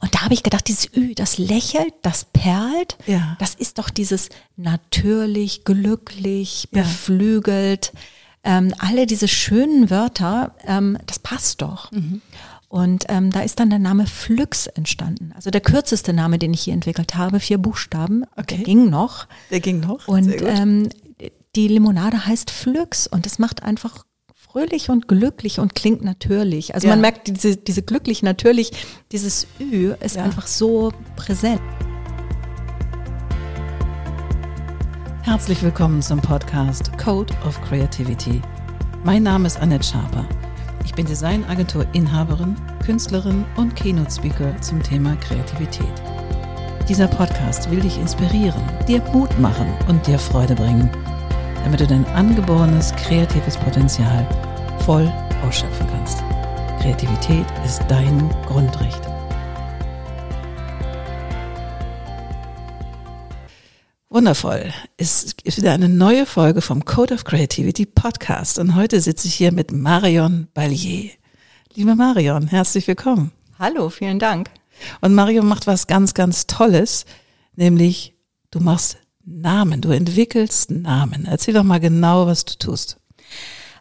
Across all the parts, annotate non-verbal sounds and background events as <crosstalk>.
Und da habe ich gedacht, dieses Ü, das lächelt, das perlt, Ja. das ist doch dieses natürlich, glücklich, Ja. beflügelt. Ähm, alle diese schönen Wörter, ähm, das passt doch. Mhm. Und ähm, da ist dann der Name Flux entstanden. Also der kürzeste Name, den ich hier entwickelt habe, vier Buchstaben. Okay. Der ging noch. Der ging noch. Und ähm, die Limonade heißt Flux und es macht einfach fröhlich und glücklich und klingt natürlich. Also Ja. man merkt diese, diese glücklich natürlich, dieses Ü ist Ja. einfach so präsent. Herzlich willkommen zum Podcast Code of Creativity. Mein Name ist Annette Schaper. Ich bin Designagentur-Inhaberin, Künstlerin und Keynote-Speaker zum Thema Kreativität. Dieser Podcast will dich inspirieren, dir Mut machen und dir Freude bringen, damit du dein angeborenes kreatives Potenzial voll ausschöpfen kannst. Kreativität ist dein Grundrecht. Wundervoll. Es ist wieder eine neue Folge vom Code of Creativity Podcast und heute sitze ich hier mit Marion Ballier. Liebe Marion, herzlich willkommen. Hallo, vielen Dank. Und Marion macht was ganz, ganz Tolles, nämlich du machst Namen, du entwickelst Namen. Erzähl doch mal genau, was du tust.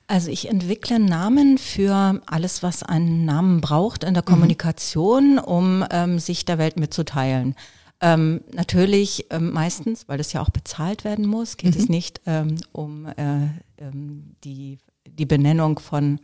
Also ich entwickle Namen für alles, was einen Namen braucht in der Kommunikation, um ähm, sich der Welt mitzuteilen. Ähm, natürlich ähm, meistens, weil das ja auch bezahlt werden muss, geht es nicht ähm, um äh, ähm, die, die Benennung von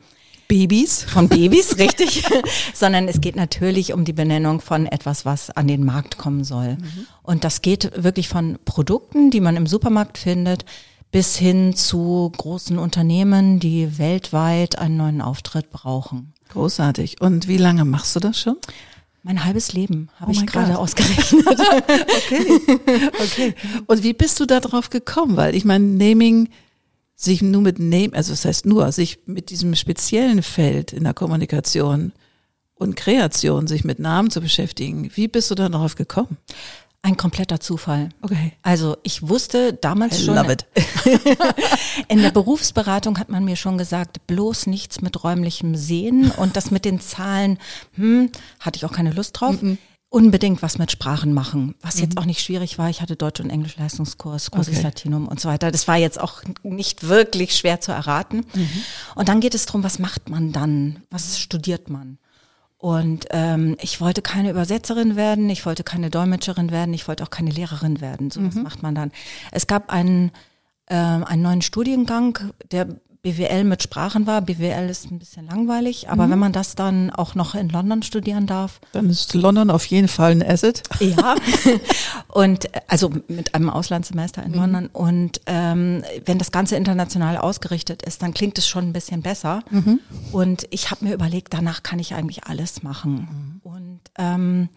Babys? von Babys, <laughs> richtig, sondern es geht natürlich um die Benennung von etwas, was an den Markt kommen soll. Und das geht wirklich von Produkten, die man im Supermarkt findet, bis hin zu großen Unternehmen, die weltweit einen neuen Auftritt brauchen. Großartig. Und wie lange machst du das schon? Mein halbes Leben habe Oh ich gerade ausgerechnet. <laughs> Okay, okay. Und wie bist du da drauf gekommen? Weil ich meine, Naming, sich nur mit Name, also das heißt nur, sich mit diesem speziellen Feld in der Kommunikation und Kreation, sich mit Namen zu beschäftigen. Wie bist du da drauf gekommen? Ein kompletter Zufall. Okay. Also ich wusste damals I schon, love it. <laughs> in der Berufsberatung hat man mir schon gesagt, bloß nichts mit räumlichem Sehen und das mit den Zahlen, hm, hatte ich auch keine Lust drauf. Unbedingt was mit Sprachen machen, was jetzt auch nicht schwierig war. Ich hatte Deutsch- und Englisch-Leistungskurs, Kursus Okay. Latinum und so weiter. Das war jetzt auch nicht wirklich schwer zu erraten. Und dann geht es darum, was macht man dann? Was studiert man? Und ähm, ich wollte keine Übersetzerin werden, ich wollte keine Dolmetscherin werden, ich wollte auch keine Lehrerin werden. So was macht man dann. Es gab einen, ähm, einen neuen Studiengang, der BWL mit Sprachen war. BWL ist ein bisschen langweilig, aber wenn man das dann auch noch in London studieren darf, Dann ist London auf jeden Fall ein Asset. ja. <laughs> <laughs> Und äh, also mit einem Auslandssemester in London. Und ähm, wenn das Ganze international ausgerichtet ist, dann klingt es schon ein bisschen besser. Und ich habe mir überlegt, danach kann ich eigentlich alles machen. Und ähm,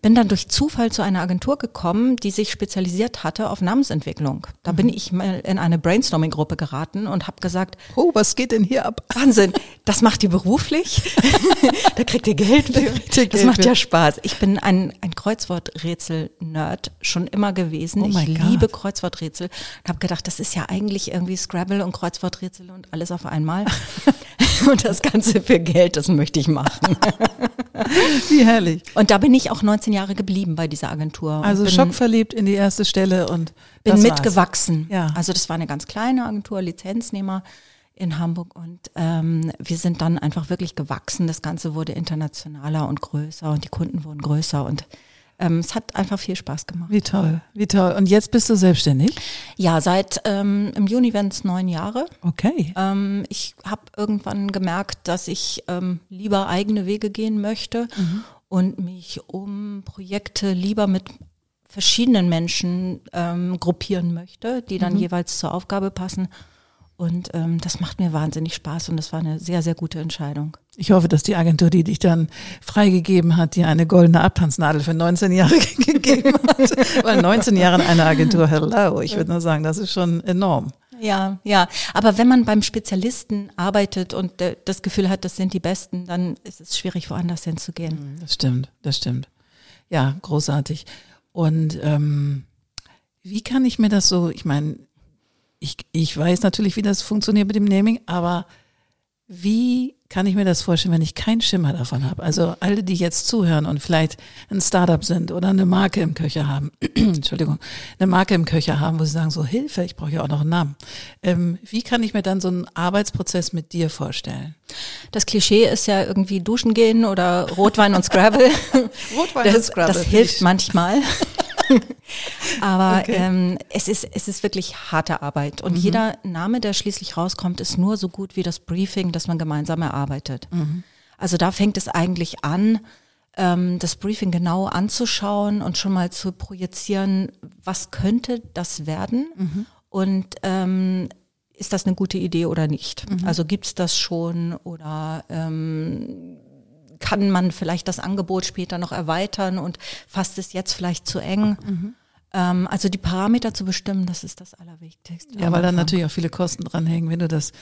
bin dann durch Zufall zu einer Agentur gekommen, die sich spezialisiert hatte auf Namensentwicklung. Da bin ich mal in eine Brainstorming-Gruppe geraten und habe gesagt, Oh, was geht denn hier ab? Wahnsinn, das macht ihr beruflich? <laughs> da kriegt ihr Geld für. kriegt ihr Das macht für. ja Spaß. Ich bin ein, ein Kreuzworträtsel-Nerd schon immer gewesen. Oh ich liebe Kreuzworträtsel und habe gedacht, das ist ja eigentlich irgendwie Scrabble und Kreuzworträtsel und alles auf einmal. <laughs> und das Ganze für Geld, das möchte ich machen. <laughs> Wie herrlich. Und da bin ich auch 19 Jahre geblieben bei dieser Agentur. Also schockverliebt in die erste Stelle und bin mitgewachsen. Ja. Also das war eine ganz kleine Agentur, Lizenznehmer in Hamburg und ähm, wir sind dann einfach wirklich gewachsen. Das Ganze wurde internationaler und größer und die Kunden wurden größer und ähm, es hat einfach viel Spaß gemacht. Wie toll, wie toll. Und jetzt bist du selbstständig? Ja, seit ähm, im Juni werden es neun Jahre. Okay. Ähm, ich habe irgendwann gemerkt, dass ich ähm, lieber eigene Wege gehen möchte und mich um Projekte lieber mit verschiedenen Menschen ähm, gruppieren möchte, die dann jeweils zur Aufgabe passen. Und ähm, das macht mir wahnsinnig Spaß und das war eine sehr, sehr gute Entscheidung. Ich hoffe, dass die Agentur, die dich dann freigegeben hat, dir eine goldene Abtanznadel für 19 Jahre <laughs> gegeben hat. Weil 19 Jahre in einer Agentur, hello, ich würde nur sagen, das ist schon enorm. Ja, ja. Aber wenn man beim Spezialisten arbeitet und äh, das Gefühl hat, das sind die Besten, dann ist es schwierig, woanders hinzugehen. Das stimmt, das stimmt. Ja, großartig. Und ähm, wie kann ich mir das so, ich meine, ich, ich weiß natürlich, wie das funktioniert mit dem Naming, aber Wie kann ich mir das vorstellen, wenn ich keinen Schimmer davon habe? Also alle, die jetzt zuhören und vielleicht ein Startup sind oder eine Marke im Köcher haben, <clears throat> Entschuldigung, eine Marke im Köcher haben, wo sie sagen, so Hilfe, ich brauche ja auch noch einen Namen. Ähm, wie kann ich mir dann so einen Arbeitsprozess mit dir vorstellen? Das Klischee ist ja irgendwie duschen gehen oder Rotwein und Scrabble. <laughs> Rotwein das, und Scrabble. Das hilft manchmal. <laughs> <laughs> Aber okay. ähm, es, ist, es ist wirklich harte Arbeit. Und mhm. jeder Name, der schließlich rauskommt, ist nur so gut wie das Briefing, das man gemeinsam erarbeitet. Mhm. Also da fängt es eigentlich an, ähm, das Briefing genau anzuschauen und schon mal zu projizieren, was könnte das werden mhm. und ähm, ist das eine gute Idee oder nicht? Mhm. Also gibt es das schon oder ähm, kann man vielleicht das Angebot später noch erweitern und fasst es jetzt vielleicht zu eng. Mhm. Ähm, also die Parameter zu bestimmen, das ist das Allerwichtigste. Ja, weil dann natürlich auch viele Kosten dranhängen, wenn du das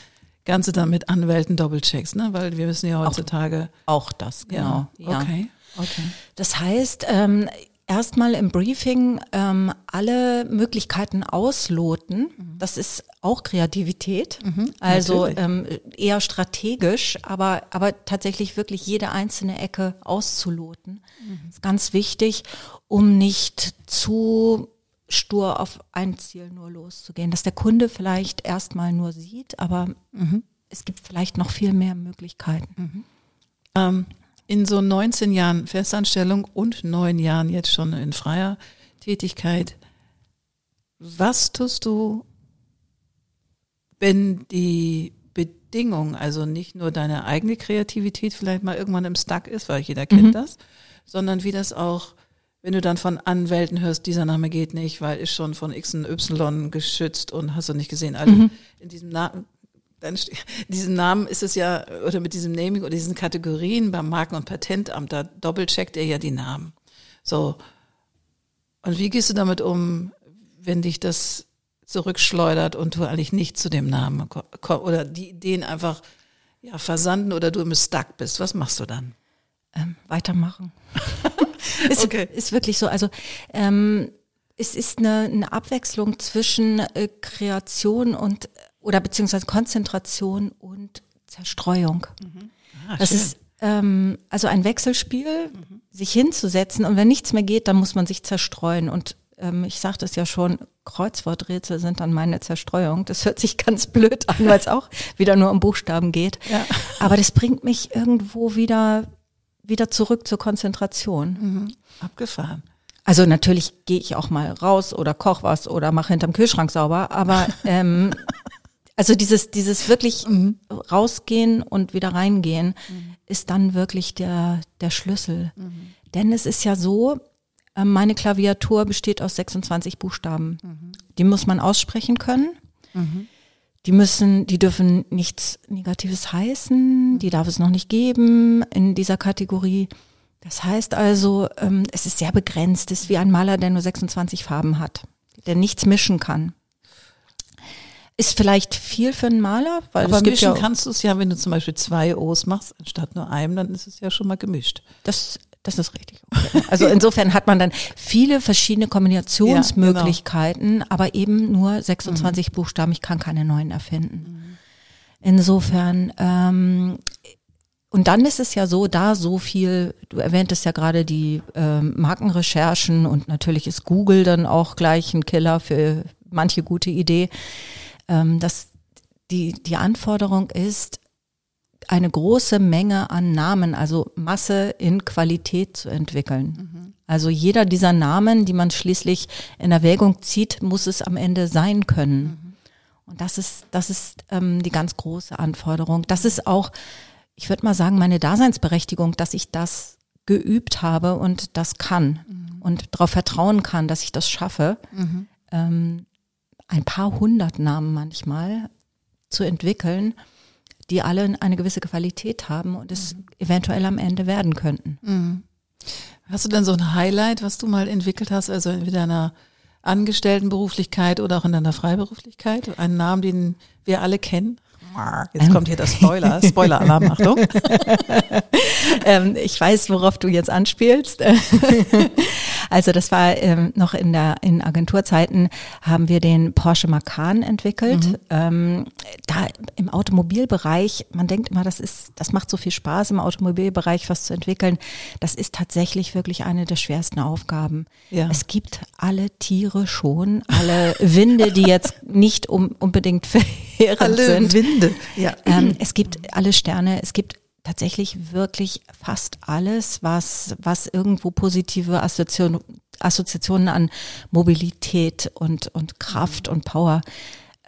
Ganze dann mit Anwälten doppelcheckst, ne? Weil wir müssen ja heutzutage. Auch, auch das, genau. Ja, okay. okay. Das heißt, ähm, erstmal im Briefing ähm, alle Möglichkeiten ausloten. Mhm. Das ist auch Kreativität, mhm, also ähm, eher strategisch, aber, aber tatsächlich wirklich jede einzelne Ecke auszuloten. Mhm. Ist ganz wichtig, um nicht zu stur auf ein Ziel nur loszugehen, dass der Kunde vielleicht erstmal nur sieht, aber mhm. es gibt vielleicht noch viel mehr Möglichkeiten. Mhm. Ähm, in so 19 Jahren Festanstellung und neun Jahren jetzt schon in freier Tätigkeit, was tust du, wenn die Bedingung, also nicht nur deine eigene Kreativität vielleicht mal irgendwann im Stuck ist, weil jeder kennt mhm. das, sondern wie das auch, wenn du dann von Anwälten hörst, dieser Name geht nicht, weil ist schon von X und Y geschützt und hast du nicht gesehen, also mhm. in diesem Namen, dann diesen Namen ist es ja, oder mit diesem Naming oder diesen Kategorien beim Marken- und Patentamt, da doppelcheckt er ja die Namen. So. Und wie gehst du damit um, wenn dich das zurückschleudert und du eigentlich nicht zu dem Namen oder die Ideen einfach ja, versanden oder du im Stuck bist? Was machst du dann? Ähm, weitermachen. <laughs> ist, okay. ist wirklich so. Also ähm, es ist eine, eine Abwechslung zwischen äh, Kreation und oder beziehungsweise Konzentration und Zerstreuung. Mhm. Ah, das schön. ist ähm, also ein Wechselspiel, mhm. sich hinzusetzen und wenn nichts mehr geht, dann muss man sich zerstreuen. Und ähm, ich sagte es ja schon, Kreuzworträtsel sind dann meine Zerstreuung. Das hört sich ganz blöd an, weil es auch wieder nur um Buchstaben geht. Ja. Aber das bringt mich irgendwo wieder, wieder zurück zur Konzentration. Mhm. Abgefahren. Also natürlich gehe ich auch mal raus oder koch was oder mache hinterm Kühlschrank sauber, aber ähm, <laughs> Also dieses, dieses wirklich mhm. rausgehen und wieder reingehen mhm. ist dann wirklich der, der Schlüssel. Mhm. Denn es ist ja so, äh, meine Klaviatur besteht aus 26 Buchstaben. Mhm. Die muss man aussprechen können. Mhm. Die müssen, die dürfen nichts Negatives heißen. Die darf es noch nicht geben in dieser Kategorie. Das heißt also, ähm, es ist sehr begrenzt. Es ist wie ein Maler, der nur 26 Farben hat, der nichts mischen kann. Ist vielleicht viel für einen Maler, weil Aber es gibt mischen ja kannst du es ja, wenn du zum Beispiel zwei O's machst anstatt nur einem, dann ist es ja schon mal gemischt. Das das ist richtig. Okay. Also insofern hat man dann viele verschiedene Kombinationsmöglichkeiten, ja, genau. aber eben nur 26 mhm. Buchstaben. Ich kann keine neuen erfinden. Mhm. Insofern ähm, und dann ist es ja so, da so viel, du erwähntest ja gerade die ähm, Markenrecherchen und natürlich ist Google dann auch gleich ein Killer für manche gute Idee ähm, dass die, die Anforderung ist, eine große Menge an Namen, also Masse in Qualität zu entwickeln. Mhm. Also jeder dieser Namen, die man schließlich in Erwägung zieht, muss es am Ende sein können. Mhm. Und das ist, das ist ähm, die ganz große Anforderung. Das ist auch, ich würde mal sagen, meine Daseinsberechtigung, dass ich das geübt habe und das kann mhm. und darauf vertrauen kann, dass ich das schaffe. Mhm. Ähm, ein paar hundert Namen manchmal zu entwickeln, die alle eine gewisse Qualität haben und es mhm. eventuell am Ende werden könnten. Mhm. Hast du denn so ein Highlight, was du mal entwickelt hast, also in deiner Angestelltenberuflichkeit oder auch in deiner Freiberuflichkeit? Einen Namen, den wir alle kennen? Jetzt kommt hier der Spoiler, <laughs> Spoiler-Alarm, Achtung. <laughs> ähm, ich weiß, worauf du jetzt anspielst. <laughs> Also das war ähm, noch in der in Agenturzeiten haben wir den Porsche Macan entwickelt. Mhm. Ähm, da im Automobilbereich, man denkt immer, das ist, das macht so viel Spaß im Automobilbereich was zu entwickeln. Das ist tatsächlich wirklich eine der schwersten Aufgaben. Ja. Es gibt alle Tiere schon, alle Winde, die jetzt nicht um, unbedingt verheerend alle sind. Winde. Ja. Ähm, es gibt alle Sterne. Es gibt tatsächlich wirklich fast alles, was, was irgendwo positive Assoziation, Assoziationen an Mobilität und, und Kraft und Power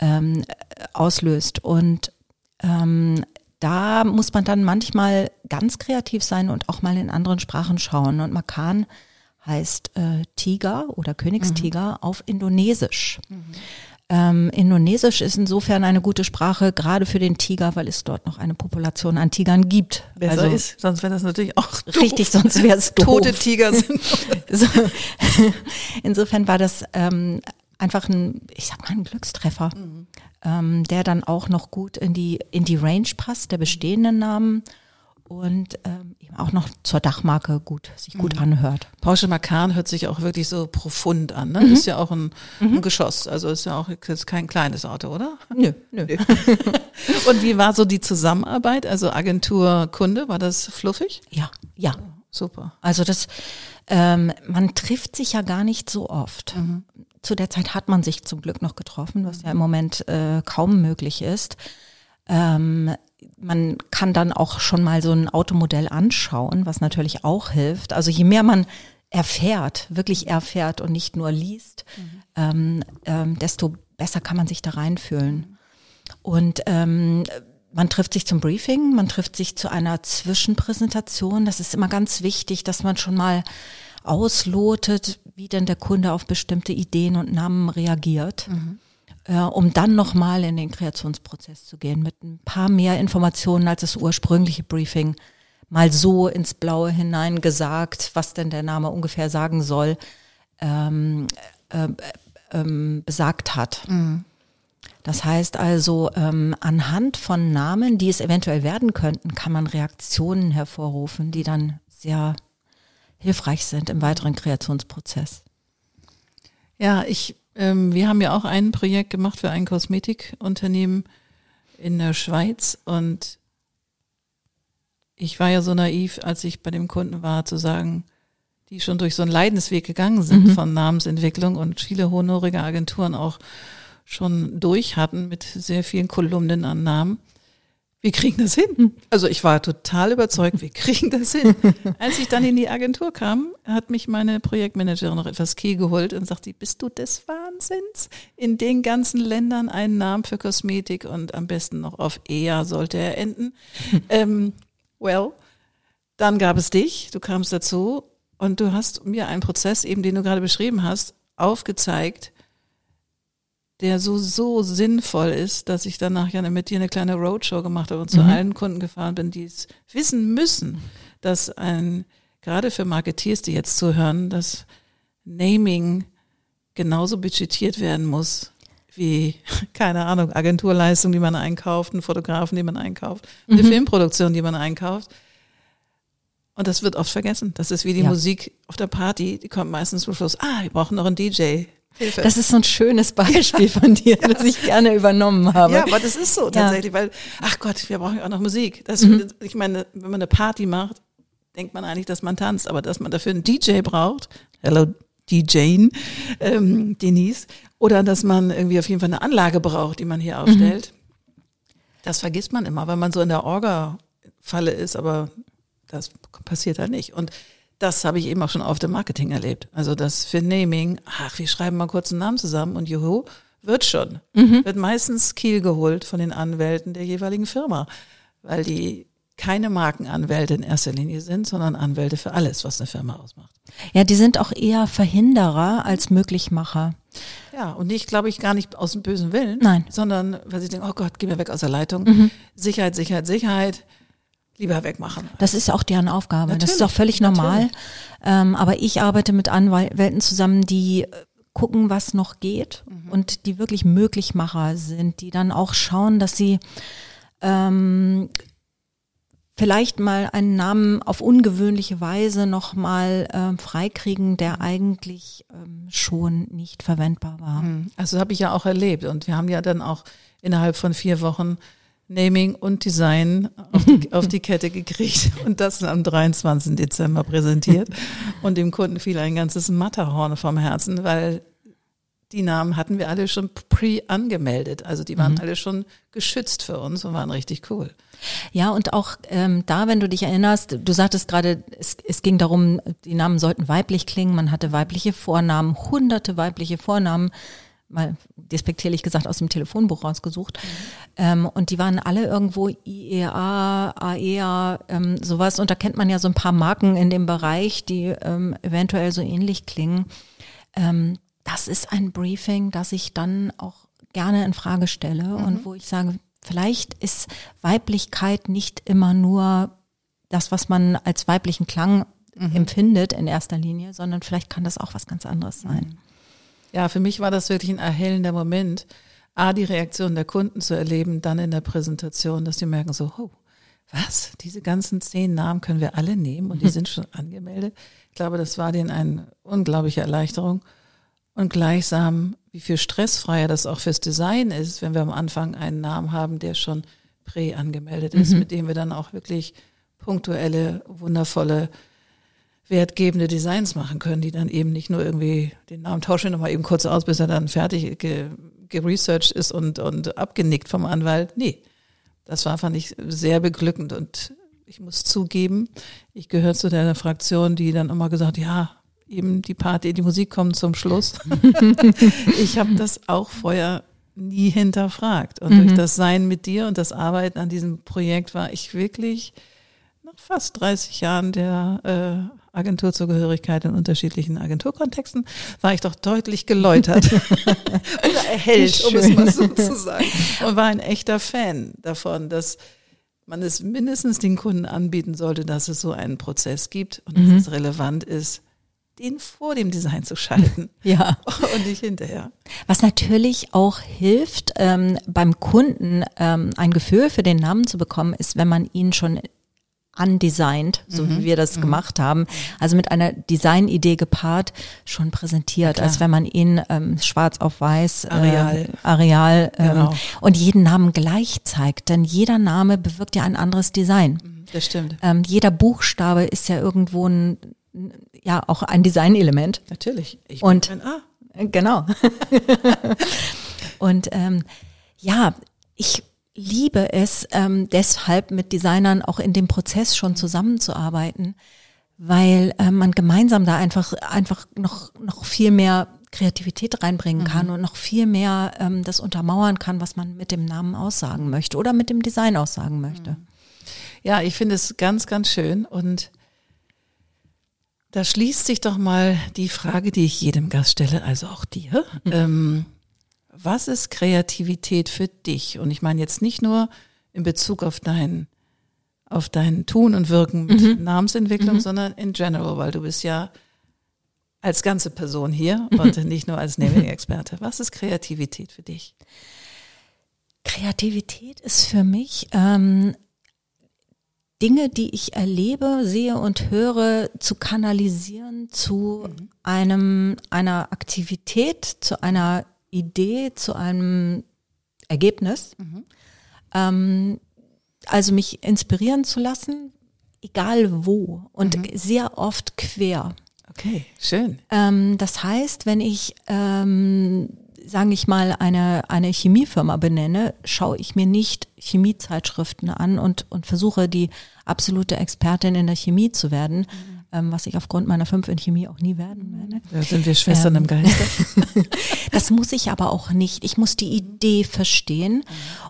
ähm, auslöst. Und ähm, da muss man dann manchmal ganz kreativ sein und auch mal in anderen Sprachen schauen. Und Makan heißt äh, Tiger oder Königstiger mhm. auf Indonesisch. Mhm. Ähm, Indonesisch ist insofern eine gute Sprache, gerade für den Tiger, weil es dort noch eine Population an Tigern gibt. Besser also, ist, sonst wäre das natürlich auch doof. Richtig, sonst wäre es. Tote Tiger sind. <laughs> so. <laughs> Insofern war das ähm, einfach ein, ich sag mal, ein Glückstreffer, mhm. ähm, der dann auch noch gut in die, in die Range passt, der bestehenden Namen und ähm, auch noch zur Dachmarke gut sich gut mhm. anhört. Porsche Macan hört sich auch wirklich so profund an. Ne? Mhm. Ist ja auch ein, mhm. ein, Geschoss, also ist ja auch ist kein kleines Auto, oder? Nö, nö. <laughs> und wie war so die Zusammenarbeit? Also Agentur Kunde, war das fluffig? Ja, ja. Super. Also das, ähm, man trifft sich ja gar nicht so oft. Mhm. Zu der Zeit hat man sich zum Glück noch getroffen, was ja im Moment äh, kaum möglich ist. Ähm, man kann dann auch schon mal so ein Automodell anschauen, was natürlich auch hilft. Also je mehr man erfährt, wirklich erfährt und nicht nur liest, mhm. ähm, ähm, desto besser kann man sich da reinfühlen. Und ähm, man trifft sich zum Briefing, man trifft sich zu einer Zwischenpräsentation. Das ist immer ganz wichtig, dass man schon mal auslotet, wie denn der Kunde auf bestimmte Ideen und Namen reagiert. Mhm äh, um dann nochmal in den Kreationsprozess zu gehen mit ein paar mehr Informationen als das ursprüngliche Briefing mal so ins Blaue hinein gesagt, was denn der Name ungefähr sagen soll, ähm, äh, ähm, besagt hat. Mhm. Das heißt also, ähm, anhand von Namen, die es eventuell werden könnten, kann man Reaktionen hervorrufen, die dann sehr hilfreich sind im weiteren Kreationsprozess. Ja, ich ähm, wir haben ja auch ein Projekt gemacht für ein Kosmetikunternehmen in der Schweiz und ich war ja so naiv, als ich bei dem Kunden war, zu sagen, die schon durch so einen Leidensweg gegangen sind mhm. von Namensentwicklung und viele honorige Agenturen auch schon durch hatten mit sehr vielen Kolumnen an Namen wir kriegen das hin. Also ich war total überzeugt, wir kriegen das hin. <laughs> Als ich dann in die Agentur kam, hat mich meine Projektmanagerin noch etwas Key geholt und sagte, bist du des Wahnsinns? In den ganzen Ländern einen Namen für Kosmetik und am besten noch auf EA sollte er enden. <laughs> ähm, well, dann gab es dich, du kamst dazu und du hast mir einen Prozess, eben den du gerade beschrieben hast, aufgezeigt, der so, so sinnvoll ist, dass ich danach ja mit dir eine kleine Roadshow gemacht habe und zu mhm. allen Kunden gefahren bin, die es wissen müssen, dass ein, gerade für Marketeers, die jetzt zuhören, dass Naming genauso budgetiert werden muss wie, <laughs> keine Ahnung, Agenturleistung, die man einkauft, einen Fotografen, die man einkauft, eine mhm. Filmproduktion, die man einkauft. Und das wird oft vergessen. Das ist wie die ja. Musik auf der Party, die kommt meistens zum Schluss, ah, wir brauchen noch einen DJ. Hilfe. Das ist so ein schönes Beispiel von dir, <laughs> ja. das ich gerne übernommen habe. Ja, aber das ist so tatsächlich, ja. weil, ach Gott, wir brauchen ja auch noch Musik. Das, mhm. Ich meine, wenn man eine Party macht, denkt man eigentlich, dass man tanzt, aber dass man dafür einen DJ braucht, hello DJ, ähm, Denise, oder dass man irgendwie auf jeden Fall eine Anlage braucht, die man hier aufstellt. Mhm. Das vergisst man immer, wenn man so in der Orga-Falle ist, aber das passiert halt nicht. Und das habe ich eben auch schon auf dem Marketing erlebt. Also das für Naming, ach, wir schreiben mal kurz einen Namen zusammen und juhu, wird schon. Mhm. Wird meistens Kiel geholt von den Anwälten der jeweiligen Firma, weil die keine Markenanwälte in erster Linie sind, sondern Anwälte für alles, was eine Firma ausmacht. Ja, die sind auch eher Verhinderer als Möglichmacher. Ja, und nicht, glaube ich, gar nicht aus dem bösen Willen, Nein. sondern weil sie denken, oh Gott, geh mir weg aus der Leitung. Mhm. Sicherheit, Sicherheit, Sicherheit lieber wegmachen. Das ist auch deren Aufgabe. Natürlich, das ist auch völlig normal. Ähm, aber ich arbeite mit Anwälten zusammen, die gucken, was noch geht mhm. und die wirklich Möglichmacher sind, die dann auch schauen, dass sie ähm, vielleicht mal einen Namen auf ungewöhnliche Weise nochmal ähm, freikriegen, der eigentlich ähm, schon nicht verwendbar war. Hm. Also habe ich ja auch erlebt und wir haben ja dann auch innerhalb von vier Wochen Naming und Design auf die, auf die Kette gekriegt und das am 23. Dezember präsentiert. Und dem Kunden fiel ein ganzes Matterhorn vom Herzen, weil die Namen hatten wir alle schon pre angemeldet. Also die waren mhm. alle schon geschützt für uns und waren richtig cool. Ja, und auch ähm, da, wenn du dich erinnerst, du sagtest gerade, es, es ging darum, die Namen sollten weiblich klingen, man hatte weibliche Vornamen, hunderte weibliche Vornamen, mal despektierlich gesagt aus dem Telefonbuch rausgesucht. Mhm. Ähm, und die waren alle irgendwo IEA, AEA, ähm, sowas. Und da kennt man ja so ein paar Marken in dem Bereich, die ähm, eventuell so ähnlich klingen. Ähm, das ist ein Briefing, das ich dann auch gerne in Frage stelle mhm. und wo ich sage, vielleicht ist Weiblichkeit nicht immer nur das, was man als weiblichen Klang mhm. empfindet in erster Linie, sondern vielleicht kann das auch was ganz anderes sein. Ja, für mich war das wirklich ein erhellender Moment, A, die Reaktion der Kunden zu erleben, dann in der Präsentation, dass die merken so, oh, was? Diese ganzen zehn Namen können wir alle nehmen und die <laughs> sind schon angemeldet. Ich glaube, das war denen eine unglaubliche Erleichterung und gleichsam, wie viel stressfreier das auch fürs Design ist, wenn wir am Anfang einen Namen haben, der schon prä angemeldet ist, mhm. mit dem wir dann auch wirklich punktuelle, wundervolle, wertgebende Designs machen können, die dann eben nicht nur irgendwie den Namen tauschen wir nochmal eben kurz aus, bis er dann fertig ge geresearched ist und, und abgenickt vom Anwalt. Nee, das war, fand ich, sehr beglückend und ich muss zugeben, ich gehöre zu der Fraktion, die dann immer gesagt, ja, eben die Party, die Musik kommt zum Schluss. <laughs> ich habe das auch vorher nie hinterfragt. Und mhm. durch das Sein mit dir und das Arbeiten an diesem Projekt war ich wirklich nach fast 30 Jahren der äh, Agenturzugehörigkeit in unterschiedlichen Agenturkontexten, war ich doch deutlich geläutert <laughs> oder erhellt, um es mal so zu sagen. Und war ein echter Fan davon, dass man es mindestens den Kunden anbieten sollte, dass es so einen Prozess gibt und mhm. dass es relevant ist, den vor dem Design zu schalten. <laughs> ja. <laughs> Und nicht hinterher. Was natürlich auch hilft, ähm, beim Kunden ähm, ein Gefühl für den Namen zu bekommen, ist, wenn man ihn schon undesignt, so mhm. wie wir das mhm. gemacht haben, also mit einer Designidee gepaart, schon präsentiert, ja, als wenn man ihn ähm, schwarz auf weiß, Areal, äh, Areal ähm, genau. und jeden Namen gleich zeigt. Denn jeder Name bewirkt ja ein anderes Design. Mhm, das stimmt. Ähm, jeder Buchstabe ist ja irgendwo ein ja auch ein Designelement. Natürlich. Ich und ein A. Genau. <laughs> und ähm, ja, ich liebe es ähm, deshalb mit Designern auch in dem Prozess schon zusammenzuarbeiten, weil äh, man gemeinsam da einfach einfach noch noch viel mehr Kreativität reinbringen kann mhm. und noch viel mehr ähm, das untermauern kann, was man mit dem Namen aussagen möchte oder mit dem Design aussagen möchte. Ja, ich finde es ganz, ganz schön und da schließt sich doch mal die Frage, die ich jedem Gast stelle, also auch dir. Mhm. Ähm, was ist Kreativität für dich? Und ich meine jetzt nicht nur in Bezug auf dein, auf dein Tun und Wirken mit mhm. Namensentwicklung, mhm. sondern in general, weil du bist ja als ganze Person hier mhm. und nicht nur als Naming-Experte. Was ist Kreativität für dich? Kreativität ist für mich ähm, Dinge, die ich erlebe, sehe und höre, zu kanalisieren zu mhm. einem, einer Aktivität, zu einer Idee, zu einem Ergebnis. Mhm. Ähm, also mich inspirieren zu lassen, egal wo und mhm. sehr oft quer. Okay, schön. Ähm, das heißt, wenn ich ähm, sage ich mal, eine, eine Chemiefirma benenne, schaue ich mir nicht Chemiezeitschriften an und, und versuche die absolute Expertin in der Chemie zu werden, mhm. Ähm, was ich aufgrund meiner fünf in Chemie auch nie werden werde. Da sind wir Schwestern ähm, im Geiste. <laughs> das muss ich aber auch nicht. Ich muss die Idee verstehen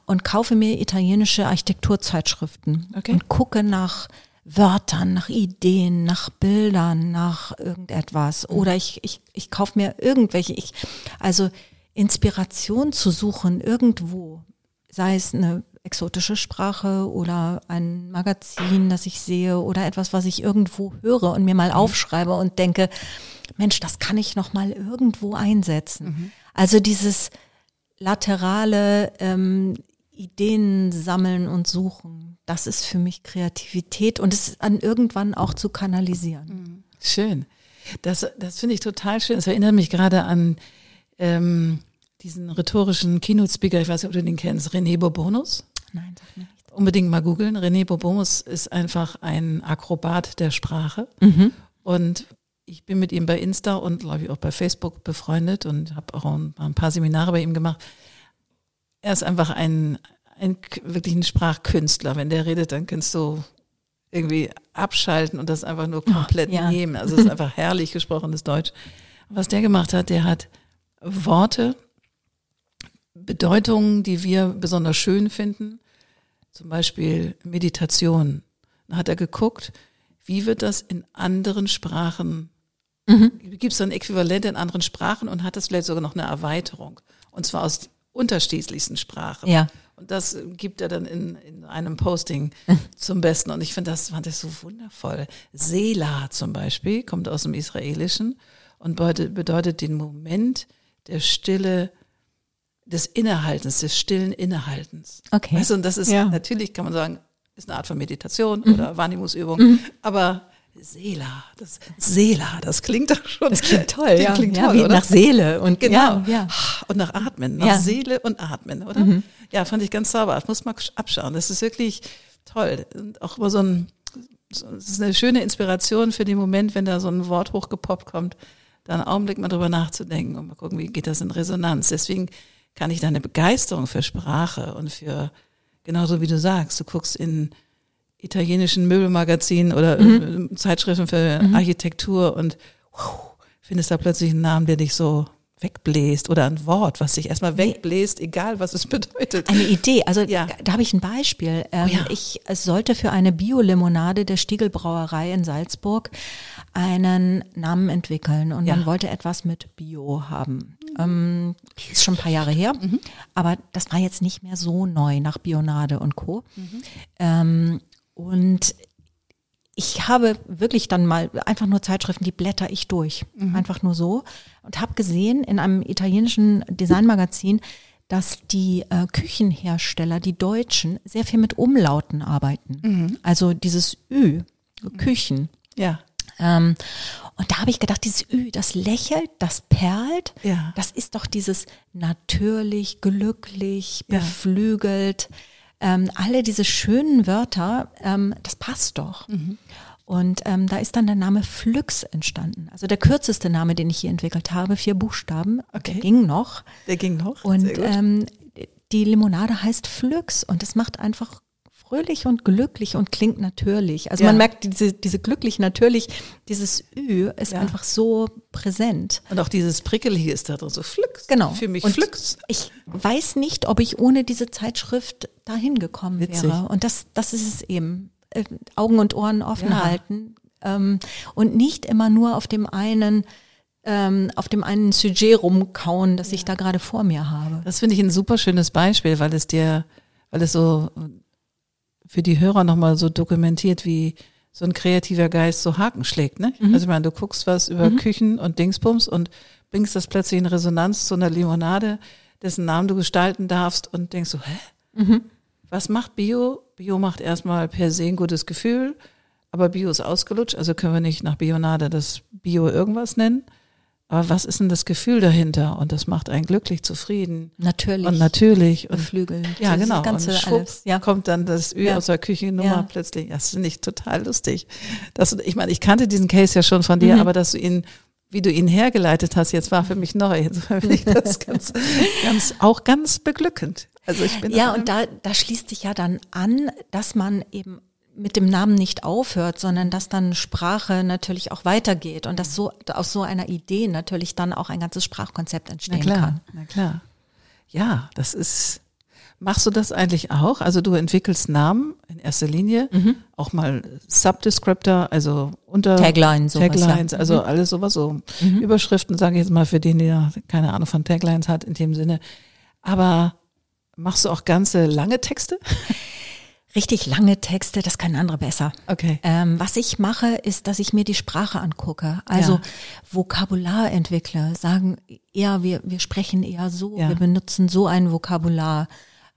und kaufe mir italienische Architekturzeitschriften okay. und gucke nach Wörtern, nach Ideen, nach Bildern, nach irgendetwas. Mhm. Oder ich, ich, ich kaufe mir irgendwelche, ich, also Inspiration zu suchen irgendwo, sei es eine exotische Sprache oder ein Magazin, das ich sehe oder etwas, was ich irgendwo höre und mir mal mhm. aufschreibe und denke, Mensch, das kann ich noch mal irgendwo einsetzen. Mhm. Also dieses laterale ähm, Ideen sammeln und suchen. Das ist für mich Kreativität und es an irgendwann auch zu kanalisieren. Schön. Das, das finde ich total schön. Das erinnert mich gerade an ähm, diesen rhetorischen Keynote-Speaker, ich weiß nicht, ob du den kennst, René Bourbonus. Nein, sag mir nicht. Unbedingt mal googeln. René Bourbonus ist einfach ein Akrobat der Sprache. Und ich bin mit ihm bei Insta und glaube ich auch bei Facebook befreundet und habe auch ein, ein paar Seminare bei ihm gemacht. Er ist einfach ein, ein wirklich ein Sprachkünstler. Wenn der redet, dann kannst du irgendwie abschalten und das einfach nur komplett ja. nehmen. Also es ist einfach <laughs> herrlich gesprochenes Deutsch. Was der gemacht hat, der hat Worte, Bedeutungen, die wir besonders schön finden, zum Beispiel Meditation. Dann hat er geguckt, wie wird das in anderen Sprachen, Mhm. gibt es ein Äquivalent in anderen Sprachen und hat das vielleicht sogar noch eine Erweiterung. Und zwar aus unterschiedlichsten Sprachen. Ja. Und das gibt er dann in, in einem Posting <laughs> zum Besten. Und ich finde, das fand ich so wundervoll. Sela zum Beispiel kommt aus dem Israelischen und bedeutet den Moment der Stille, des Innehaltens, des stillen Innehaltens. Okay. Weißt du, und das ist Ja. natürlich, kann man sagen, ist eine Art von Meditation oder Wahrnehmungsübung. Aber Sela, das Sela, das klingt doch schon. Das klingt toll, ja. Klingt ja, toll, wie oder? nach Seele und Genau. Ja, ja. Und nach Atmen, nach Ja. Mhm. Seele und Atmen, oder? Ja, fand ich ganz sauber. Das muss man abschauen. Das ist wirklich toll. Und auch immer so ein, so, es ist eine schöne Inspiration für den Moment, wenn da so ein Wort hochgepoppt kommt, da einen Augenblick mal drüber nachzudenken und mal gucken, wie geht das in Resonanz. Deswegen kann ich deine Begeisterung für Sprache und für, genauso wie du sagst, du guckst in italienischen Möbelmagazinen oder Mhm. Zeitschriften für Architektur und wow, findest da plötzlich einen Namen, der dich so wegbläst oder ein Wort, was dich erstmal wegbläst, egal was es <laughs> bedeutet. Eine Idee, also Ja. da habe ich ein Beispiel. Ähm, Oh ja. Ich sollte für eine Biolimonade der Stiegelbrauerei in Salzburg einen Namen entwickeln und Ja. man wollte etwas mit Bio haben. Ähm, ist schon ein paar Jahre her, Mhm. aber das war jetzt nicht mehr so neu nach Bionade und Co. Mhm. Ähm, und ich habe wirklich dann mal einfach nur Zeitschriften, die blätter ich durch. Einfach nur so. Und habe gesehen in einem italienischen Designmagazin, dass die äh, Küchenhersteller, die Deutschen, sehr viel mit Umlauten arbeiten. Also dieses Ü, Küchen. Ja, Ähm, und da habe ich gedacht, dieses Ü, das lächelt, das perlt, Ja. das ist doch dieses natürlich, glücklich, Ja. Ähm, alle diese schönen Wörter, ähm, das passt doch. Mhm. Und ähm, da ist dann der Name Flux entstanden. Also der kürzeste Name, den ich hier entwickelt habe, vier Buchstaben. Okay. Der ging noch. der ging noch. Und Sehr gut. ähm, die Limonade heißt Flux und es macht einfach fröhlich und glücklich und klingt natürlich. Also Ja. man merkt diese, diese glücklich natürlich, dieses Ü ist Ja. einfach so präsent. und auch dieses Prickelige ist da drin, so Flux. Genau. Für mich und Flux. Ich weiß nicht, ob ich ohne diese Zeitschrift dahin gekommen Witzig. wäre. Und das, das ist es eben. Äh, Augen und Ohren offen Ja. halten ähm, und nicht immer nur auf dem einen ähm, auf dem einen Sujet rumkauen, das ich da gerade vor mir habe. Das finde ich ein super schönes Beispiel, weil es dir, weil es so für die Hörer nochmal so dokumentiert, wie so ein kreativer Geist so Haken schlägt. Ne? Mhm. Also ich meine, du guckst was über Küchen und Dingsbums und bringst das plötzlich in Resonanz zu einer Limonade, dessen Namen du gestalten darfst und denkst so, hä? Mhm. Was macht Bio? Bio macht erstmal per se ein gutes Gefühl, aber Bio ist ausgelutscht, also können wir nicht nach Bionade das Bio irgendwas nennen. Aber was ist denn das Gefühl dahinter? Und das macht einen glücklich, zufrieden Natürlich. und natürlich. Und beflügeln. ja, genau. Ganze und schwupp alles. Ja. kommt dann das Ü Ja. aus der Küchennummer Ja. plötzlich. Das finde ich total lustig. Dass, du- ich meine, ich kannte diesen Case ja schon von dir, Mhm. aber dass du ihn, wie du ihn hergeleitet hast, jetzt war für mich neu. Insofern finde ich das ganz, ganz, auch ganz beglückend. Also ich bin Ja, und da, da schließt sich ja dann an, dass man eben mit dem Namen nicht aufhört, sondern dass dann Sprache natürlich auch weitergeht und dass so aus so einer Idee natürlich dann auch ein ganzes Sprachkonzept na entstehen klar, kann. na klar. Ja, das ist. Machst du das eigentlich auch? Also du entwickelst Namen in erster Linie, Mhm. auch mal Subdescriptor, also unter Tagline, sowas, Taglines, ja. also Mhm. alles sowas so Überschriften, sage ich jetzt mal für den, der keine Ahnung von Taglines hat in dem Sinne. Aber machst du auch ganze lange Texte? <laughs> Richtig lange Texte, das können andere besser. Okay. Ähm, was ich mache, ist, dass ich mir die Sprache angucke. Also Ja. Vokabular entwickle, sagen eher, wir, wir sprechen eher so, Ja. wir benutzen so ein Vokabular.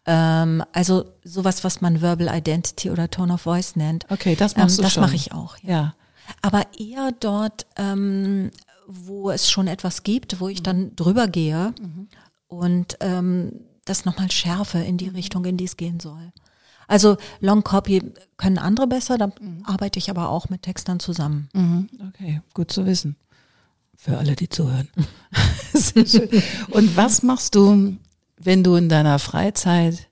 Ähm, also sowas, was man Verbal Identity oder Tone of Voice nennt. Okay, das machst ähm, du Das schon. mache ich auch. Ja. Ja. Aber eher dort, ähm, wo es schon etwas gibt, wo ich dann drüber gehe und ähm, das nochmal schärfe in die Richtung, in die es gehen soll. Also Long Copy können andere besser, da arbeite ich aber auch mit Textern zusammen. Mhm. Okay, gut zu wissen. Für alle, die zuhören. <laughs> Sehr schön. Und was machst du, wenn du in deiner Freizeit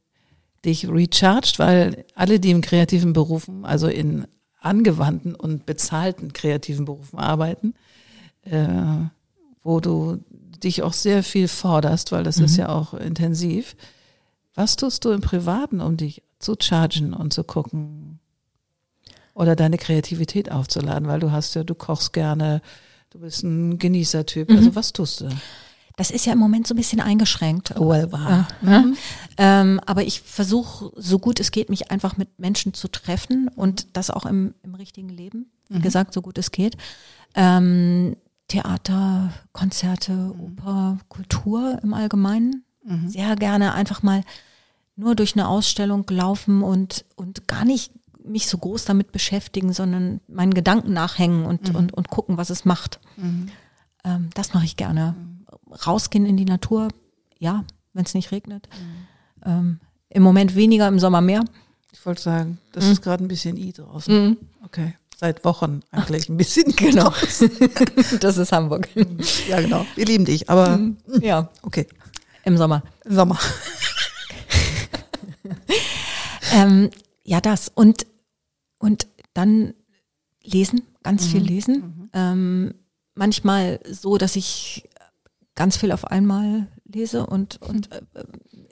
dich recharged, weil alle, die in kreativen Berufen, also in angewandten und bezahlten kreativen Berufen arbeiten, äh, wo du dich auch sehr viel forderst, weil das ist ja auch intensiv. Was tust du im Privaten, um dich zu chargen und zu gucken oder deine Kreativität aufzuladen, weil du hast ja, du kochst gerne, du bist ein Genießertyp. Also was tust du? Das ist ja im Moment so ein bisschen eingeschränkt. Well, wahr. Ne? Ähm, aber ich versuche, so gut es geht, mich einfach mit Menschen zu treffen und das auch im, im richtigen Leben. Wie gesagt, so gut es geht. Ähm, Theater, Konzerte, Oper, Kultur im Allgemeinen. Sehr gerne einfach mal nur durch eine Ausstellung laufen und, und gar nicht mich so groß damit beschäftigen, sondern meinen Gedanken nachhängen und, und, und gucken, was es macht. Ähm, das mache ich gerne. Rausgehen in die Natur, ja, wenn es nicht regnet. Ähm, Im Moment weniger, im Sommer mehr. Ich wollte sagen, das ist gerade ein bisschen i draußen. Okay. Seit Wochen eigentlich ein bisschen draußen. <laughs> Das ist Hamburg. Ja, genau. Wir lieben dich, aber ja, okay. Im Sommer. Sommer. <laughs> Ähm, ja, das. Und, und dann lesen, ganz viel lesen. Ähm, manchmal so, dass ich ganz viel auf einmal lese und, und äh,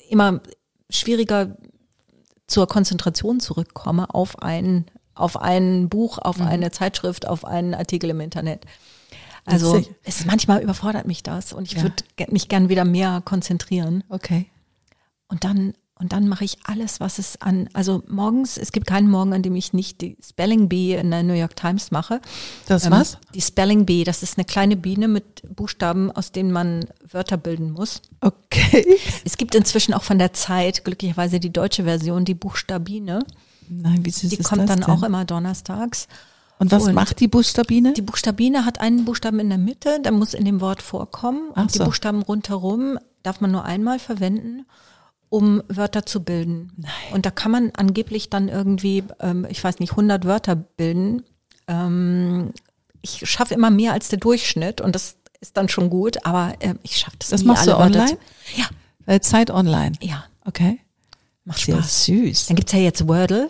immer schwieriger zur Konzentration zurückkomme auf ein, auf ein Buch, auf eine Zeitschrift, auf einen Artikel im Internet. Also Witzig. es manchmal überfordert mich das und ich Ja. würde mich gern wieder mehr konzentrieren. Okay. Und dann, und dann mache ich alles, was es an, also morgens, es gibt keinen Morgen, an dem ich nicht die Spelling Bee in der New York Times mache. Das Ähm, was? Die Spelling Bee, das ist eine kleine Biene mit Buchstaben, aus denen man Wörter bilden muss. Okay. <laughs> Es gibt inzwischen auch von der Zeit, glücklicherweise die deutsche Version, die Buchstabine. Nein, wie süß Die ist kommt das dann denn? auch immer donnerstags. Und was und- macht die Buchstabine? Die Buchstabine hat einen Buchstaben in der Mitte, der muss in dem Wort vorkommen. Ach Und die so. Buchstaben rundherum darf man nur einmal verwenden, um Wörter zu bilden. Und da kann man angeblich dann irgendwie, ähm, ich weiß nicht, 100 Wörter bilden. Ähm, ich schaffe immer mehr als der Durchschnitt und das ist dann schon gut, aber äh, ich schaffe das, Das nie, machst du Wörter online? Ja, Äh, Zeit online. ja, Okay. macht Sehr Spaß. süß. Dann gibt's ja jetzt Wordle.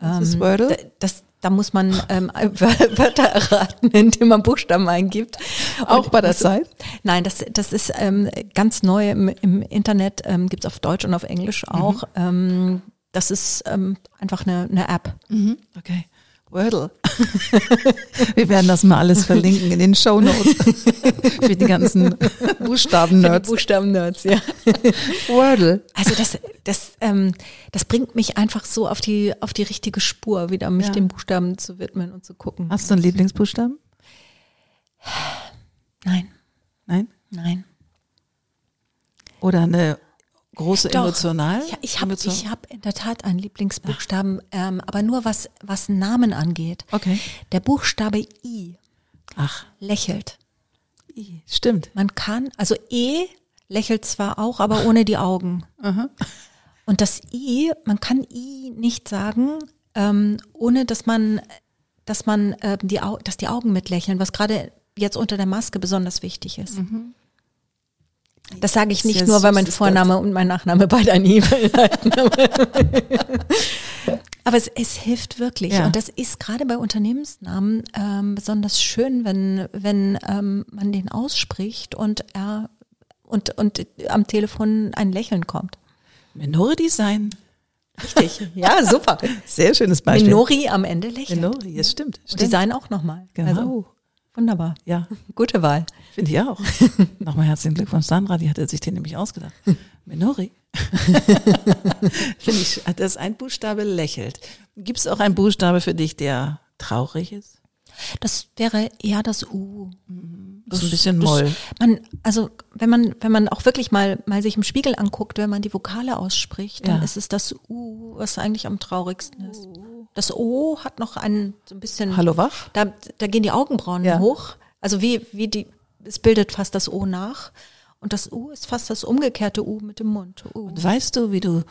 Das ist Wordle. Da- Das, da muss man ähm, <laughs> Wörter erraten, indem man Buchstaben eingibt. Auch Und bei der Zeit? Nein, das, das ist ähm, ganz neu im, im Internet, ähm, gibt's auf Deutsch und auf Englisch auch. Ähm, das ist ähm, einfach eine, eine App. Mhm. Okay. Wordle. <laughs> Wir werden das mal alles verlinken in den Show Notes <laughs> für die ganzen Buchstaben-Nerds. Buchstaben-Nerds, ja. <laughs> Wordle. Also das, das, ähm, das bringt mich einfach so auf die, auf die richtige Spur, wieder mich Ja. den Buchstaben zu widmen und zu gucken. Hast du einen Lieblingsbuchstaben? Nein, Nein? nein. Oder eine große Doch. emotional? Ja, ich habe ich hab in der Tat einen Lieblingsbuchstaben, ähm, aber nur was, was Namen angeht. Okay. Der Buchstabe I Ach, lächelt. i, stimmt. Man kann, also E lächelt zwar auch, aber ohne die Augen. Und das I, man kann I nicht sagen, ähm, ohne dass man, dass man ähm, die, Au dass die Augen mitlächeln, was gerade jetzt unter der Maske besonders wichtig ist. Das sage ich nicht nur, weil mein Vorname und mein Nachname beide ein I beinhalten. <laughs> Aber es, es hilft wirklich. Ja. Und das ist gerade bei Unternehmensnamen ähm, besonders schön, wenn, wenn ähm, man den ausspricht und er und, und am Telefon ein Lächeln kommt. Minori Design. Richtig. Ja, super. Sehr schönes Beispiel. Minori am Ende lächelt. Minori, das stimmt. Und stimmt. Design auch nochmal. Genau. Also, wunderbar. Ja, <laughs> Gute Wahl. finde ich auch. <laughs> Nochmal herzlichen Glückwunsch, Sandra, die hat sich den nämlich ausgedacht. <laughs> Minori. finde ich, dass ein Buchstabe lächelt. Gibt es auch einen Buchstabe für dich, der traurig ist? Das wäre eher das U. Das ist ein bisschen Moll. Man, also wenn man, wenn man auch wirklich mal, mal sich im Spiegel anguckt, wenn man die Vokale ausspricht, dann Ja. ist es das U, was eigentlich am traurigsten ist. Das O hat noch einen so ein bisschen. Hallo wach? Da, da gehen die Augenbrauen Ja. hoch. Also wie, wie die, es bildet fast das O nach. Und das U ist fast das umgekehrte U mit dem Mund. U. Und weißt du, wie du,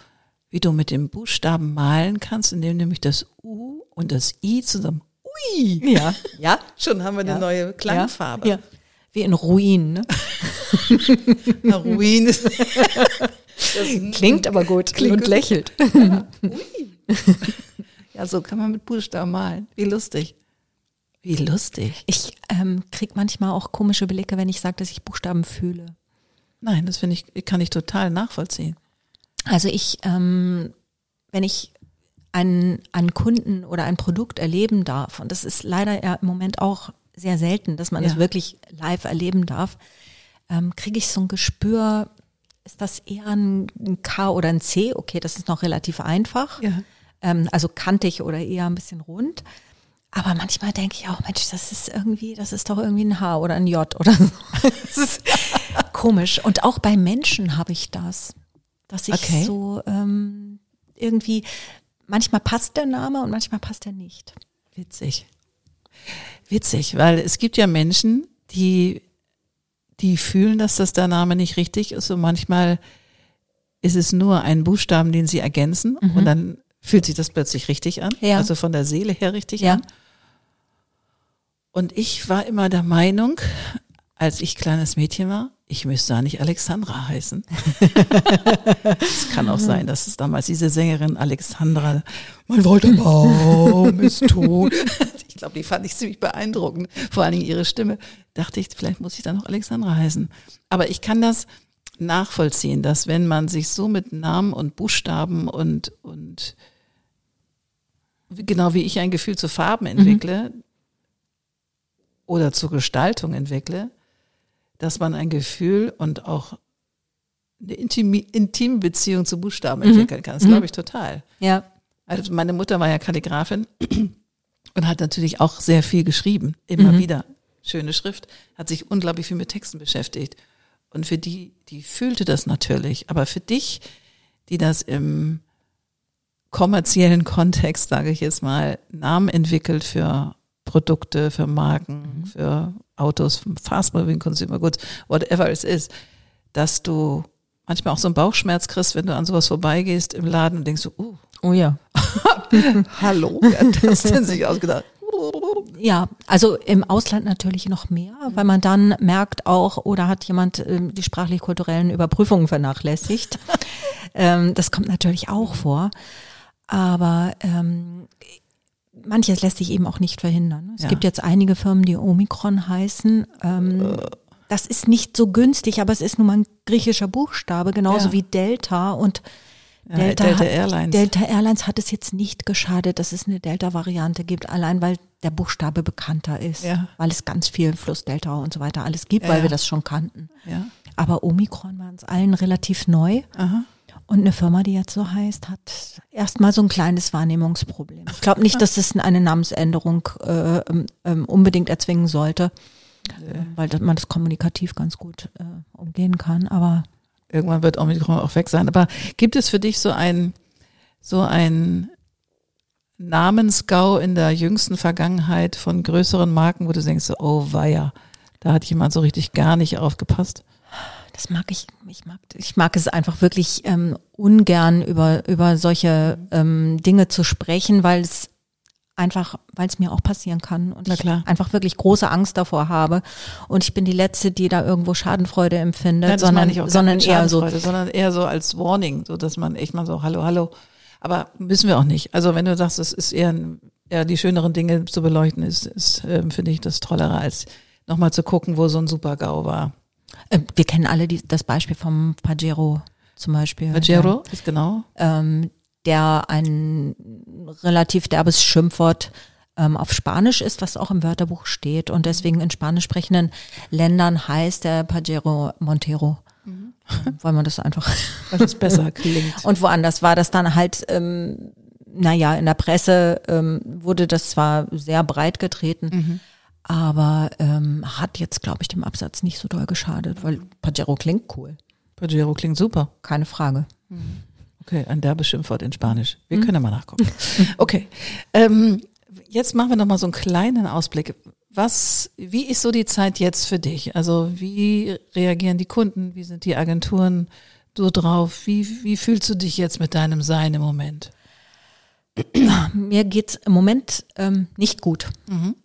wie du mit dem Buchstaben malen kannst, indem nämlich das U und das I zusammen. Ui! Ja, <laughs> ja. Schon haben wir eine Ja. neue Klangfarbe. Ja. Wie in Ruinen. Ne? <laughs> Na, Ruin <laughs> ist. Klingt aber gut Klingt und gut. lächelt. Ja, so kann man mit Buchstaben malen. Wie lustig. Wie lustig. Ich ähm, krieg manchmal auch komische Blicke, wenn ich sage, dass ich Buchstaben fühle. Nein, das finde ich, kann ich total nachvollziehen. Also ich, ähm, wenn ich einen, einen Kunden oder ein Produkt erleben darf, und das ist leider ja im Moment auch sehr selten, dass man es Ja. wirklich live erleben darf, ähm, kriege ich so ein Gespür, ist das eher ein, ein K oder ein C? Okay, das ist noch relativ einfach. Ja. Ähm, also kantig oder eher ein bisschen rund. Aber manchmal denke ich auch, Mensch, das ist irgendwie, das ist doch irgendwie ein H oder ein J oder so. <laughs> Das ist komisch. Und auch bei Menschen habe ich das, dass ich Okay. so ähm, irgendwie, manchmal passt der Name und manchmal passt er nicht. Witzig. Witzig, weil es gibt ja Menschen, die, die fühlen, dass das der Name nicht richtig ist und manchmal ist es nur ein Buchstaben, den sie ergänzen und dann fühlt sich das plötzlich richtig an, Ja. also von der Seele her richtig Ja. an. Und ich war immer der Meinung, als ich kleines Mädchen war, ich müsste da nicht Alexandra heißen. <laughs> es kann auch sein, dass es damals diese Sängerin Alexandra, mein Walter Baum ist tot. Ich glaube, die fand ich ziemlich beeindruckend. Vor allen Dingen ihre Stimme. Dachte ich, vielleicht muss ich dann noch Alexandra heißen. Aber ich kann das nachvollziehen, dass wenn man sich so mit Namen und Buchstaben und, und genau wie ich ein Gefühl zu Farben entwickle oder zur Gestaltung entwickle, dass man ein Gefühl und auch eine intime, intime Beziehung zu Buchstaben entwickeln kann. Das glaube ich total. Ja. Also meine Mutter war ja Kalligrafin <clears throat> und hat natürlich auch sehr viel geschrieben, immer wieder. Schöne Schrift, hat sich unglaublich viel mit Texten beschäftigt. Und für die, die fühlte das natürlich. Aber für dich, die das im kommerziellen Kontext, sage ich jetzt mal, Namen entwickelt für Produkte, für Marken, für Autos, Fast Moving Consumer Goods, whatever it is, dass du manchmal auch so einen Bauchschmerz kriegst, wenn du an sowas vorbeigehst im Laden und denkst so, uh, Oh ja. <laughs> hallo, wer hat das denn sich ausgedacht? Ja, also im Ausland natürlich noch mehr, weil man dann merkt auch, oder hat jemand ähm, die sprachlich-kulturellen Überprüfungen vernachlässigt. <laughs> ähm, das kommt natürlich auch vor. Aber ähm, manches lässt sich eben auch nicht verhindern. Es Ja. gibt jetzt einige Firmen, die Omikron heißen. Ähm, das ist nicht so günstig, aber es ist nun mal ein griechischer Buchstabe, genauso Ja. wie Delta und Delta, Delta hat- Airlines. Delta Airlines hat es jetzt nicht geschadet, dass es eine Delta-Variante gibt, allein weil der Buchstabe bekannter ist, Ja. weil es ganz viel Fluss Delta und so weiter alles gibt, Ja, weil wir das schon kannten. Ja, Aber Omikron war uns allen relativ neu aha. und eine Firma, die jetzt so heißt, hat erstmal so ein kleines Wahrnehmungsproblem. Ich glaube nicht, dass es eine Namensänderung äh, ähm, ähm, unbedingt erzwingen sollte, äh, weil man das kommunikativ ganz gut äh, umgehen kann, aber Irgendwann wird Omikron auch weg sein. Aber gibt es für dich so ein, so ein Namensgau in der jüngsten Vergangenheit von größeren Marken, wo du denkst, oh weia, da hat jemand so richtig gar nicht aufgepasst? Das mag ich, ich mag, ich mag es einfach wirklich ähm, ungern über über solche ähm, Dinge zu sprechen, weil es einfach, weil es mir auch passieren kann und ich einfach wirklich große Angst davor habe und ich bin die letzte, die da irgendwo Schadenfreude empfindet, Ja, das sondern sondern eher so sondern eher so als Warning, so dass man echt mal so, hallo, hallo. Aber müssen wir auch nicht. Also wenn du sagst, es ist eher, eher die schöneren Dinge zu beleuchten, ist, ist ähm, finde ich das Tollere, als nochmal zu gucken, wo so ein Super-GAU war. äh, wir kennen alle die, das Beispiel vom Pajero zum Beispiel. Pajero ist genau. ähm, der ein relativ derbes Schimpfwort ähm, auf Spanisch ist, was auch im Wörterbuch steht und deswegen in spanisch sprechenden Ländern heißt der Pajero Montero, Mhm. weil man das einfach <laughs> Weil es besser klingt. und woanders war das dann halt, ähm, naja, in der Presse ähm, wurde das zwar sehr breit getreten, aber ähm, hat jetzt, glaube ich, dem Absatz nicht so doll geschadet, weil Pajero klingt cool. Pajero klingt super. Keine Frage. Okay, ein derbes Schimpfwort in Spanisch. Wir können ja mal nachgucken. <laughs> Okay, ähm, jetzt machen wir noch mal so einen kleinen Ausblick. Was, wie ist so die Zeit jetzt für dich? Also wie reagieren die Kunden? Wie sind die Agenturen so drauf? Wie, wie fühlst du dich jetzt mit deinem Sein im Moment? <clears throat> Mir geht's im Moment ähm, nicht gut.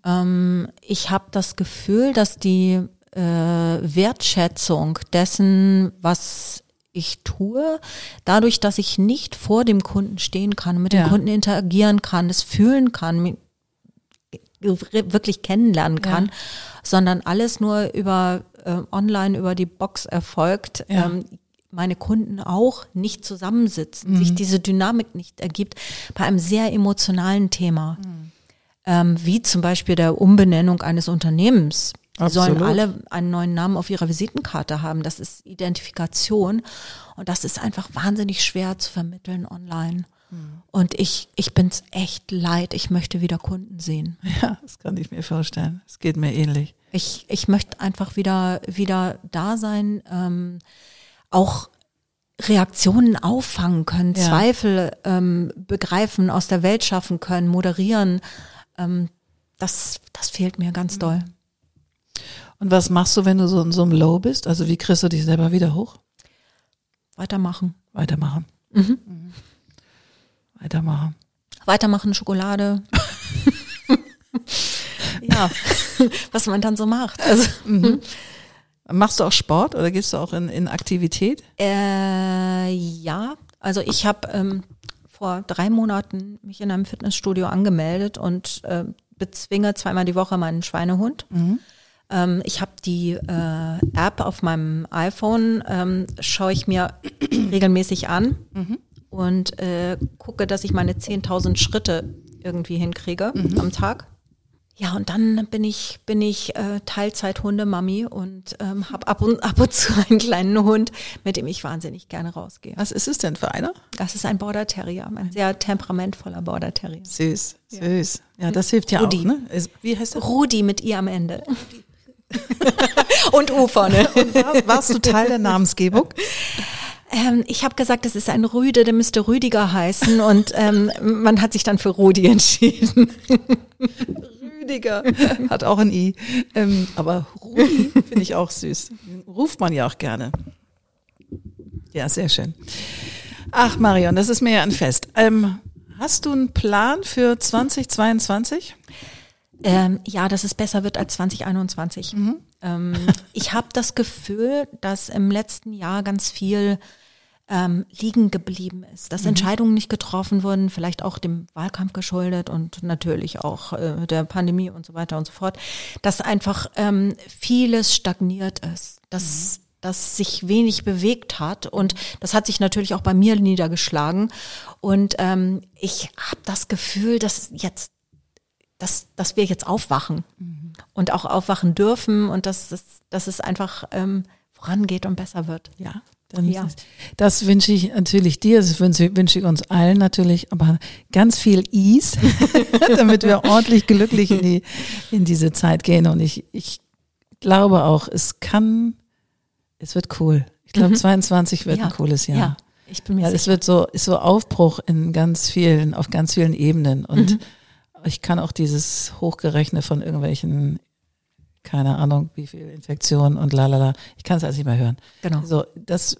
Ähm, ich habe das Gefühl, dass die äh, Wertschätzung dessen, was ich tue, dadurch, dass ich nicht vor dem Kunden stehen kann, mit Ja. dem Kunden interagieren kann, es fühlen kann, wirklich kennenlernen kann, sondern alles nur über äh, online über die Box erfolgt. Ja. Ähm, meine Kunden auch nicht zusammensitzen, sich diese Dynamik nicht ergibt bei einem sehr emotionalen Thema, ähm, wie zum Beispiel der Umbenennung eines Unternehmens. Die sollen Absolut. alle einen neuen Namen auf ihrer Visitenkarte haben. Das ist Identifikation und das ist einfach wahnsinnig schwer zu vermitteln online. Und ich, ich bin's echt leid. Ich möchte wieder Kunden sehen. <laughs> Ja, das kann ich mir vorstellen. Es geht mir ähnlich. Ich, ich möchte einfach wieder, wieder da sein, ähm, auch Reaktionen auffangen können, Ja. Zweifel ähm, begreifen, aus der Welt schaffen können, moderieren. Ähm, das, das fehlt mir ganz doll. Und was machst du, wenn du so in so einem Low bist? Also wie kriegst du dich selber wieder hoch? Weitermachen. Weitermachen. Mhm. Weitermachen. Weitermachen, Schokolade. <laughs> ja, <laughs> was man dann so macht. Also, Machst du auch Sport oder gehst du auch in, in Aktivität? Äh, ja, also ich habe ähm, vor drei Monaten mich in einem Fitnessstudio angemeldet und äh, bezwinge zweimal die Woche meinen Schweinehund. Ähm, ich habe die äh, App auf meinem iPhone, ähm, schaue ich mir <clears throat> regelmäßig an und äh, gucke, dass ich meine 10.000 Schritte irgendwie hinkriege am Tag. Ja, und dann bin ich, bin ich äh, Teilzeit-Hundemami und ähm, habe ab und, ab und zu <laughs> einen kleinen Hund, mit dem ich wahnsinnig gerne rausgehe. Was ist es denn für einer? Das ist ein Border Terrier, ein sehr temperamentvoller Border Terrier. Süß, süß. Ja, das hilft ja Rudi. auch, ne? Wie heißt das? Rudi mit I am Ende. Und U vorne. <laughs> War, warst du Teil der Namensgebung? Ähm, ich habe gesagt, das ist ein Rüde, der müsste Rüdiger heißen und ähm, man hat sich dann für Rudi entschieden. Rüdiger. Hat auch ein I. Ähm, aber Rudi finde ich auch süß. Ruft man ja auch gerne. Ja, sehr schön. Ach, Marion, das ist mir ja ein Fest. Ähm, hast du einen Plan für 2022? Ähm, ja, dass es besser wird als 2021. Ähm, ich habe das Gefühl, dass im letzten Jahr ganz viel ähm, liegen geblieben ist, dass Entscheidungen nicht getroffen wurden, vielleicht auch dem Wahlkampf geschuldet und natürlich auch äh, der Pandemie und so weiter und so fort, dass einfach ähm, vieles stagniert ist, dass dass sich wenig bewegt hat und das hat sich natürlich auch bei mir niedergeschlagen. Und ähm, ich habe das Gefühl, dass jetzt dass, dass wir jetzt aufwachen und auch aufwachen dürfen und dass, es- dass es einfach ähm, vorangeht und besser wird. Ja. Dann Ja. Das wünsche ich natürlich dir, das wünsche, wünsche ich uns allen natürlich, aber ganz viel Ease, <laughs> damit wir ordentlich glücklich in, die, in diese Zeit gehen. Und ich, ich glaube auch, es kann, es wird cool. Ich glaube, 22 wird Mhm. Ja. ein cooles Jahr. Ja, ich bin mir Ja, es sicher. wird so, ist so Aufbruch in ganz vielen, auf ganz vielen Ebenen. Und Mhm. Ich kann auch dieses Hochgerechne von irgendwelchen, keine Ahnung, wie viel Infektionen und lalala, ich kann es alles nicht mehr hören. Genau. So, das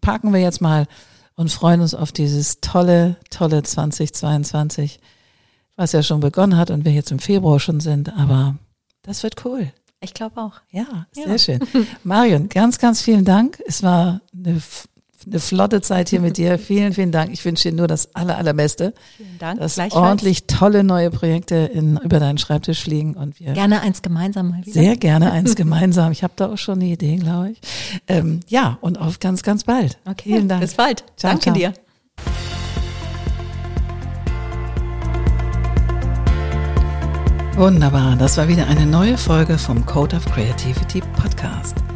parken wir jetzt mal und freuen uns auf dieses tolle, tolle 2022, was ja schon begonnen hat und wir jetzt im Februar schon sind. Aber das wird cool. Ich glaube auch. Ja, sehr Ja. schön. Marion, ganz, ganz vielen Dank. Es war eine, eine flotte Zeit hier mit dir. <laughs> Vielen, vielen Dank. Ich wünsche dir nur das aller, allerbeste, Vielen Dank. dass ordentlich tolle neue Projekte in, über deinen Schreibtisch fliegen und wir Gerne eins gemeinsam mal wieder. sehr gerne eins gemeinsam. Ich habe da auch schon eine Idee, glaube ich. Ähm, ja, und auf ganz, ganz bald. Okay, Vielen Dank. bis bald. Ciao, Danke ciao. dir. Wunderbar, das war wieder eine neue Folge vom Code of Creativity Podcast.